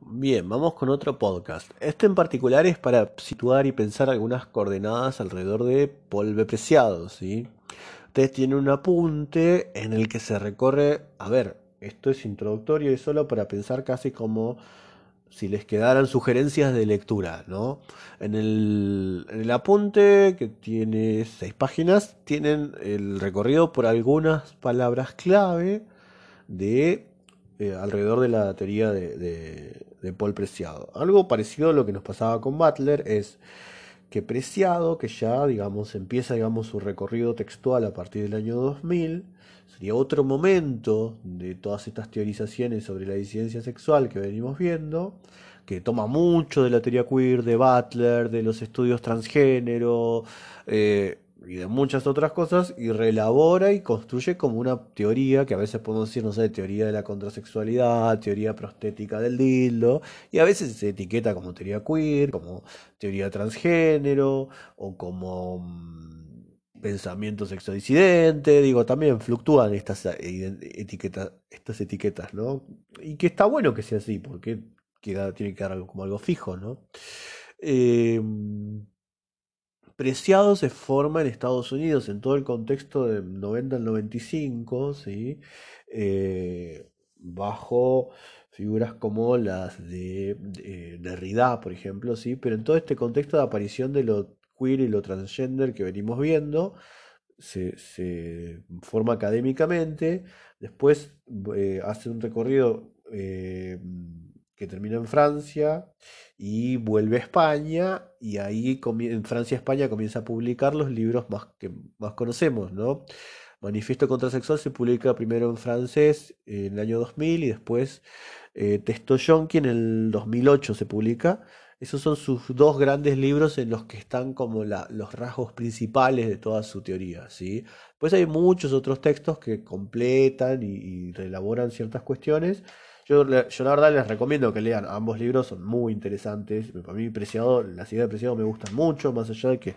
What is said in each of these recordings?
Bien, vamos con otro podcast. Este en particular es para situar y pensar algunas coordenadas alrededor de Paul Preciado, ¿sí? Ustedes tienen un apunte en el que se recorre, a ver, esto es introductorio y solo para pensar casi como si les quedaran sugerencias de lectura, ¿no? En el, en el apunte, que tiene seis páginas, tienen el recorrido por algunas palabras clave de eh, alrededor de la teoría de, de, Paul Preciado. Algo parecido a lo que nos pasaba con Butler es que Preciado, que ya digamos empieza digamos su recorrido textual a partir del año 2000, sería otro momento de todas estas teorizaciones sobre la disidencia sexual que venimos viendo, que toma mucho de la teoría queer, de Butler, de los estudios transgénero, eh, y de muchas otras cosas y reelabora y construye como una teoría que a veces podemos decir, no sé, teoría de la contrasexualidad, teoría prostética del dildo, y a veces se etiqueta como teoría queer, como teoría transgénero o como mm, pensamiento sexodisidente, digo, también fluctúan estas eh, etiquetas, estas etiquetas, ¿no? Y que está bueno que sea así, porque tiene que dar algo como algo fijo, ¿no? Eh, Preciado se forma en Estados Unidos en todo el contexto del 90 al 95, ¿sí? Eh, bajo figuras como las de, Derrida, por ejemplo, ¿sí? pero en todo este contexto de aparición de lo queer y lo transgender que venimos viendo, se, forma académicamente, después eh, hace un recorrido eh, que termina en Francia y vuelve a España y ahí en Francia España comienza a publicar los libros más que más conocemos, ¿no? Manifiesto Contrasexual se publica primero en francés en el año 2000 y después eh, Texto Yonki en el 2008 se publica. Esos son sus dos grandes libros en los que están como los rasgos principales de toda su teoría, ¿sí? Pues hay muchos otros textos que completan y, y reelaboran ciertas cuestiones, yo, yo, la verdad les recomiendo que lean ambos libros, son muy interesantes. Para mí, Preciado, las ideas de Preciado me gustan mucho, más allá de que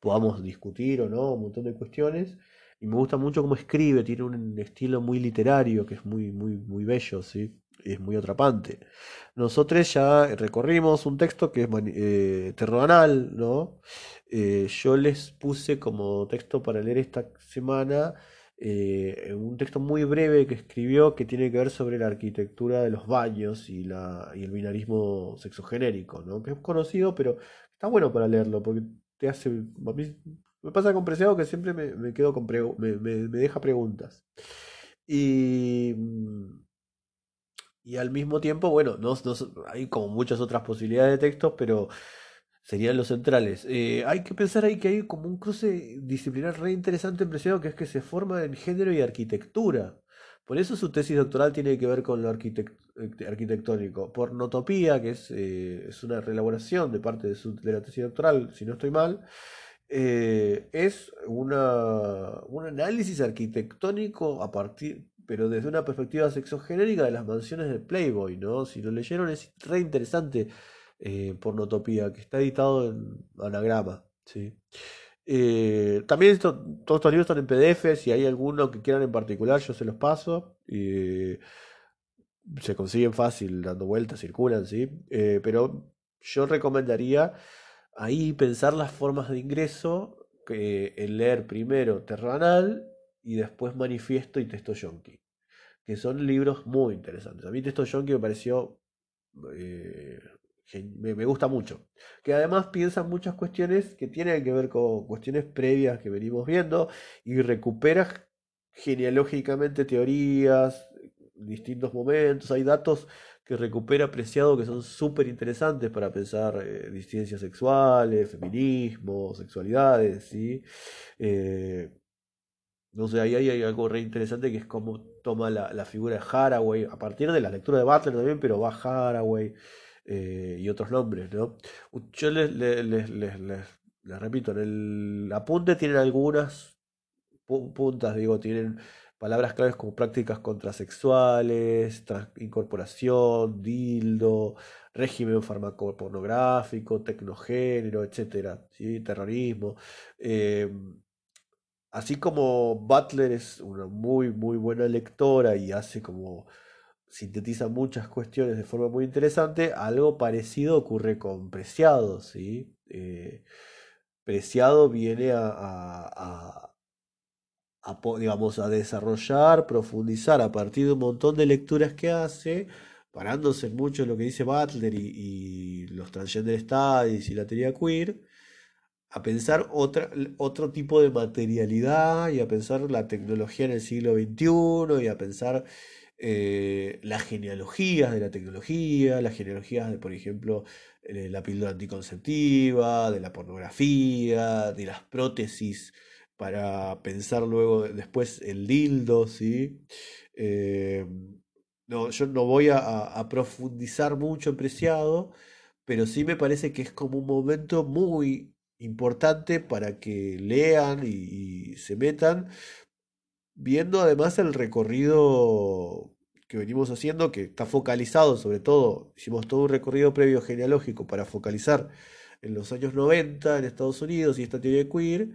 podamos discutir o no, un montón de cuestiones. Y me gusta mucho cómo escribe, tiene un estilo muy literario que es muy, muy, muy bello, ¿sí? es muy atrapante. Nosotros ya recorrimos un texto que es eh, ¿no? Eh, yo les puse como texto para leer esta semana eh, un texto muy breve que escribió que tiene que ver sobre la arquitectura de los baños y, la, y el binarismo sexogenérico, ¿no? que es conocido, pero está bueno para leerlo, porque te hace... me pasa con Preciado que siempre me, quedo con me, deja preguntas. Y, y al mismo tiempo, bueno, no, no, hay como muchas otras posibilidades de textos, pero serían los centrales. Eh, hay que pensar ahí que hay como un cruce disciplinar re interesante en que es que se forma en género y arquitectura. Por eso su tesis doctoral tiene que ver con lo eh, arquitectónico. Pornotopía, que es, eh, es una reelaboración de parte de, su, la tesis doctoral, si no estoy mal, es una, un análisis arquitectónico a partir, pero desde una perspectiva sexogenérica de las mansiones de Playboy, ¿no? Si lo leyeron es re interesante eh, Pornotopía, que está editado en anagrama. ¿sí? Eh, también todos estos libros están en PDF, si hay alguno que quieran en particular, yo se los paso. se consiguen fácil, dando vueltas, circulan, ¿sí? Eh, pero yo recomendaría ahí pensar las formas de ingreso, que, en leer primero Terranal y después Manifiesto y Texto Yonki, que son libros muy interesantes. A mí Texto Yonki me pareció me, gusta mucho. Que además piensa muchas cuestiones que tienen que ver con cuestiones previas que venimos viendo y recupera genealógicamente teorías, distintos momentos. Hay datos que recupera apreciado que son súper interesantes para pensar eh, disidencias sexuales, feminismo, sexualidades, ¿sí? Eh, no sé, ahí hay, algo re interesante que es cómo toma la, la, figura de Haraway, a partir de la lectura de Butler también, pero va Haraway. Eh, y otros nombres, ¿no? Yo les, repito, en el apunte tienen algunas puntas, digo, tienen palabras claves como prácticas contrasexuales, incorporación, dildo, régimen farmacopornográfico, tecnogénero, etcétera, ¿sí? terrorismo. Em, así como Butler es una muy, muy buena lectora y hace como sintetiza muchas cuestiones de forma muy interesante. Algo parecido ocurre con Preciado, ¿sí? Eh, Preciado viene a, digamos, a desarrollar, profundizar a partir de un montón de lecturas que hace, parándose mucho en lo que dice Butler y, los Transgender Studies y la teoría queer, a pensar otro tipo de materialidad y a pensar la tecnología en el siglo XXI y a pensar eh, las genealogías de la tecnología, las genealogías de, por ejemplo, eh, la píldora anticonceptiva, de la pornografía, de las prótesis para pensar luego después el dildo, ¿sí? Eh, no, yo no voy a, profundizar mucho Preciado, pero sí me parece que es como un momento muy importante para que lean y se metan, viendo además el recorrido que venimos haciendo, que está focalizado sobre todo, hicimos todo un recorrido previo genealógico para focalizar en los años 90 en Estados Unidos y esta teoría queer,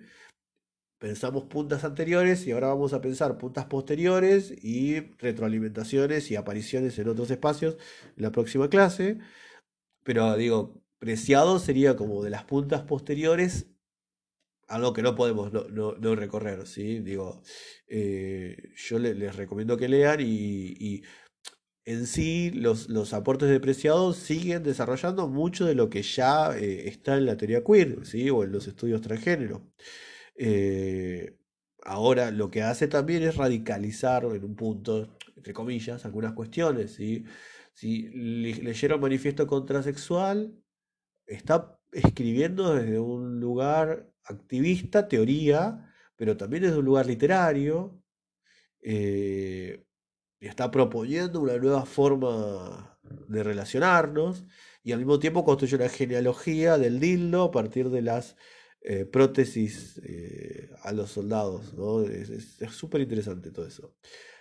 pensamos puntas anteriores y ahora vamos a pensar puntas posteriores y retroalimentaciones y apariciones en otros espacios en la próxima clase. Pero digo, preciado sería como de las puntas posteriores algo que no podemos no, recorrer, ¿sí? Digo, eh, yo les recomiendo que lean y, en sí los, los, aportes de Preciado siguen desarrollando mucho de lo que ya eh, está en la teoría queer, ¿sí? O en los estudios transgénero. Eh, ahora, lo que hace también es radicalizar en un punto, entre comillas, algunas cuestiones, ¿sí? Si leyeron Manifiesto Contrasexual, está escribiendo desde un lugar activista, teoría, pero también desde un lugar literario. Eh, está proponiendo una nueva forma de relacionarnos y al mismo tiempo construye una genealogía del dildo a partir de las eh, prótesis eh, a los soldados. ¿no? Es súper interesante todo eso.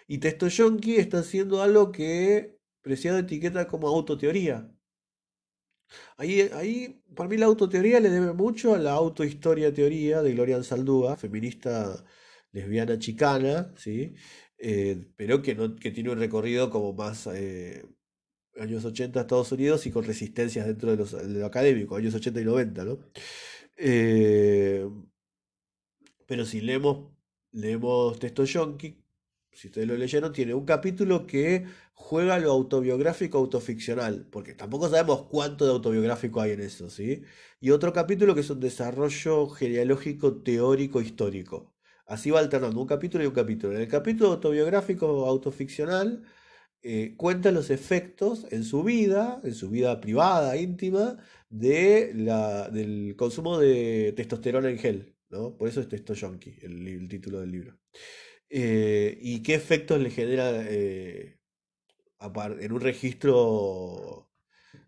Y Testo Yonki está haciendo algo que Preciado etiqueta como autoteoría. Ahí, ahí, para mí la autoteoría le debe mucho a la autohistoria teoría de Gloria Saldúa, feminista lesbiana chicana, ¿sí? Eh, pero que, no, que tiene un recorrido como más eh, años 80 Estados Unidos y con resistencias dentro de, los, de lo académico, años 80 y 90, ¿no? Eh, pero si leemos, leemos texto yonki, si ustedes lo leyeron, tiene un capítulo que juega lo autobiográfico autoficcional, porque tampoco sabemos cuánto de autobiográfico hay en eso, ¿sí? Y otro capítulo que es un desarrollo genealógico teórico histórico. Así va alternando un capítulo y un capítulo. En el capítulo autobiográfico autoficcional eh, cuenta los efectos en su vida, en su vida privada, íntima, de la, del consumo de testosterona en gel. ¿no? Por eso es Testo Yonki, el título del libro. Eh, y qué efectos le genera eh, en un registro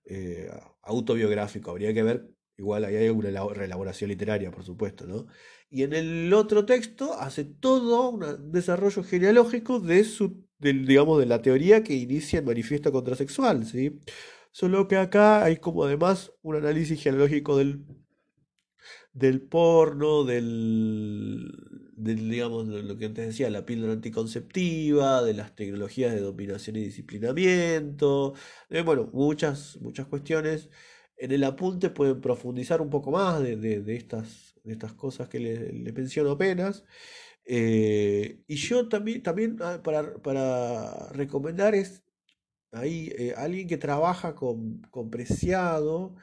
eh, autobiográfico. Habría que ver, igual ahí hay una reelaboración literaria, por supuesto, ¿no? Y en el otro texto hace todo un desarrollo genealógico de su, digamos, de la teoría que inicia el manifiesto contrasexual, ¿sí? Solo que acá hay como además un análisis genealógico del del porno, del, digamos, lo que antes decía, la píldora anticonceptiva, de las tecnologías de dominación y disciplinamiento, bueno, muchas, muchas cuestiones. En el apunte pueden profundizar un poco más de, estas, de estas cosas que les menciono apenas. Eh, y yo también, también para, para recomendar es ahí eh, alguien que trabaja con, con Preciado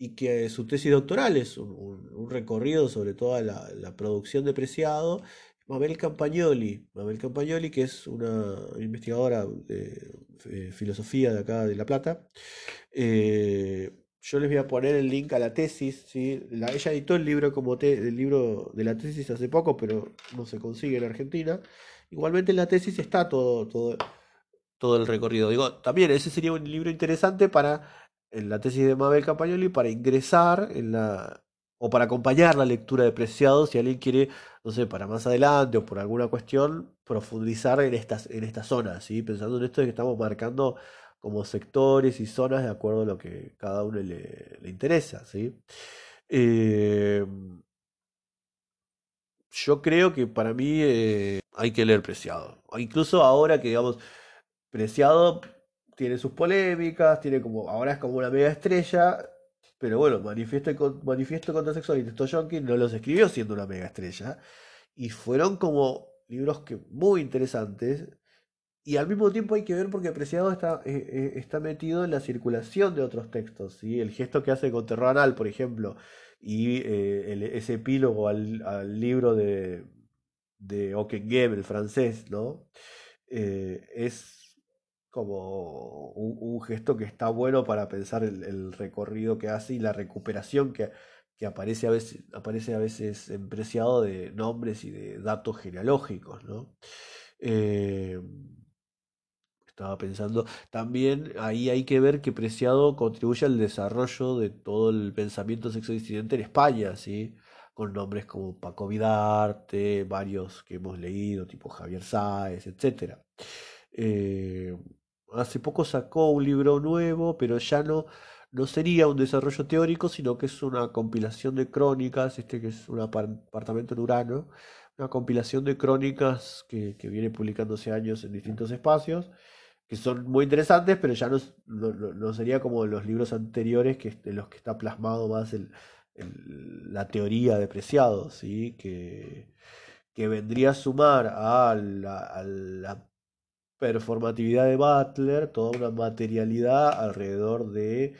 y que su tesis doctoral es un, recorrido sobre toda la, producción de Preciado. Mabel Campagnoli, Mabel Campagnoli, que es una investigadora de, filosofía de acá de La Plata. Eh, yo les voy a poner el link a la tesis. ¿sí? La, ella editó el libro como el libro de la tesis hace poco, pero no se consigue en Argentina. Igualmente en la tesis está todo, todo, todo el recorrido. Digo, también ese sería un libro interesante para en la tesis de Mabel Campagnoli para ingresar en la o para acompañar la lectura de Preciado si alguien quiere, no sé, para más adelante o por alguna cuestión profundizar en estas en esta zona, ¿sí? Pensando en esto de que estamos marcando como sectores y zonas de acuerdo a lo que cada uno le, interesa, ¿sí? Eh, yo creo que para mí eh, hay que leer Preciado. Incluso ahora que, digamos, Preciado tiene sus polémicas, tiene como, ahora es como una mega estrella, pero bueno, Manifiesto, Manifiesto contra Sexual y Testo Yonki no los escribió siendo una mega estrella. Y fueron como libros que muy interesantes. Y al mismo tiempo hay que ver porque Preciado está, eh, eh, está metido en la circulación de otros textos. ¿sí? El gesto que hace con Terror Anal, por ejemplo, y eh, el- ese epílogo al, libro de, de el francés, ¿no? Es como un, gesto que está bueno para pensar el, recorrido que hace y la recuperación que, que aparece a veces, aparece a veces en Preciado de nombres y de datos genealógicos, ¿no? Eh, estaba pensando, también ahí hay que ver que Preciado contribuye al desarrollo de todo el pensamiento sexodisidente en España, ¿sí? Con nombres como Paco Vidarte, varios que hemos leído, tipo Javier Sáez. Eh, hace poco sacó un libro nuevo, pero ya no, no sería un desarrollo teórico, sino que es una compilación de crónicas, este que es un apar- apartamento en Urano, una compilación de crónicas que, que viene publicándose años en distintos espacios que son muy interesantes, pero ya no, no- no- sería como los libros anteriores que, en los que está plasmado más el- la teoría de Preciado, ¿sí? Que, que vendría a sumar a a la performatividad de Butler toda una materialidad alrededor de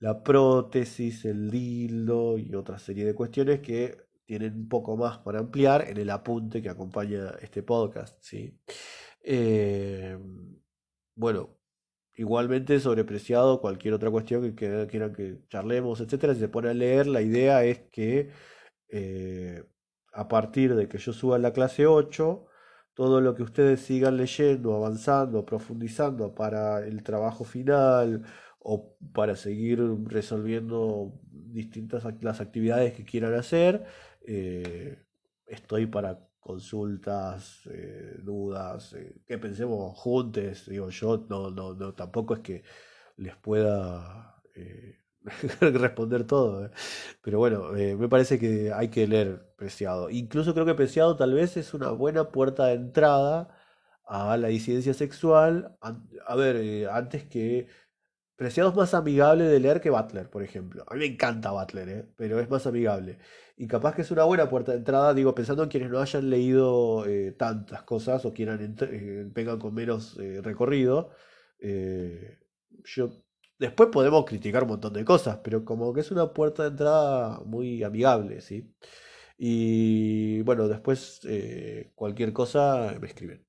la prótesis, el dildo y otra serie de cuestiones que tienen un poco más para ampliar en el apunte que acompaña este podcast, ¿sí? Eh, bueno, igualmente sobrepreciado cualquier otra cuestión que, que quieran que charlemos, etcétera. Si se pone a leer, la idea es que eh, a partir de que yo suba a la clase 8 todo lo que ustedes sigan leyendo, avanzando, profundizando para el trabajo final o para seguir resolviendo distintas las actividades que quieran hacer, eh, estoy para consultas, eh, dudas, eh, que pensemos juntos, digo yo, no, no, no, tampoco es que les pueda responder todo, ¿eh? Pero bueno, eh, me parece que hay que leer Preciado. Incluso creo que Preciado tal vez es una buena puerta de entrada a la disidencia sexual. A ver, eh, antes que Preciado es más amigable de leer que Butler, por ejemplo. A mí me encanta Butler. Pero es más amigable. Y capaz que es una buena puerta de entrada, digo, pensando en quienes no hayan leído tantas cosas o quieran vengan con menos recorrido. yo Después podemos criticar un montón de cosas, pero como que es una puerta de entrada muy amigable, ¿sí? Y bueno, después eh, cualquier cosa me escriben.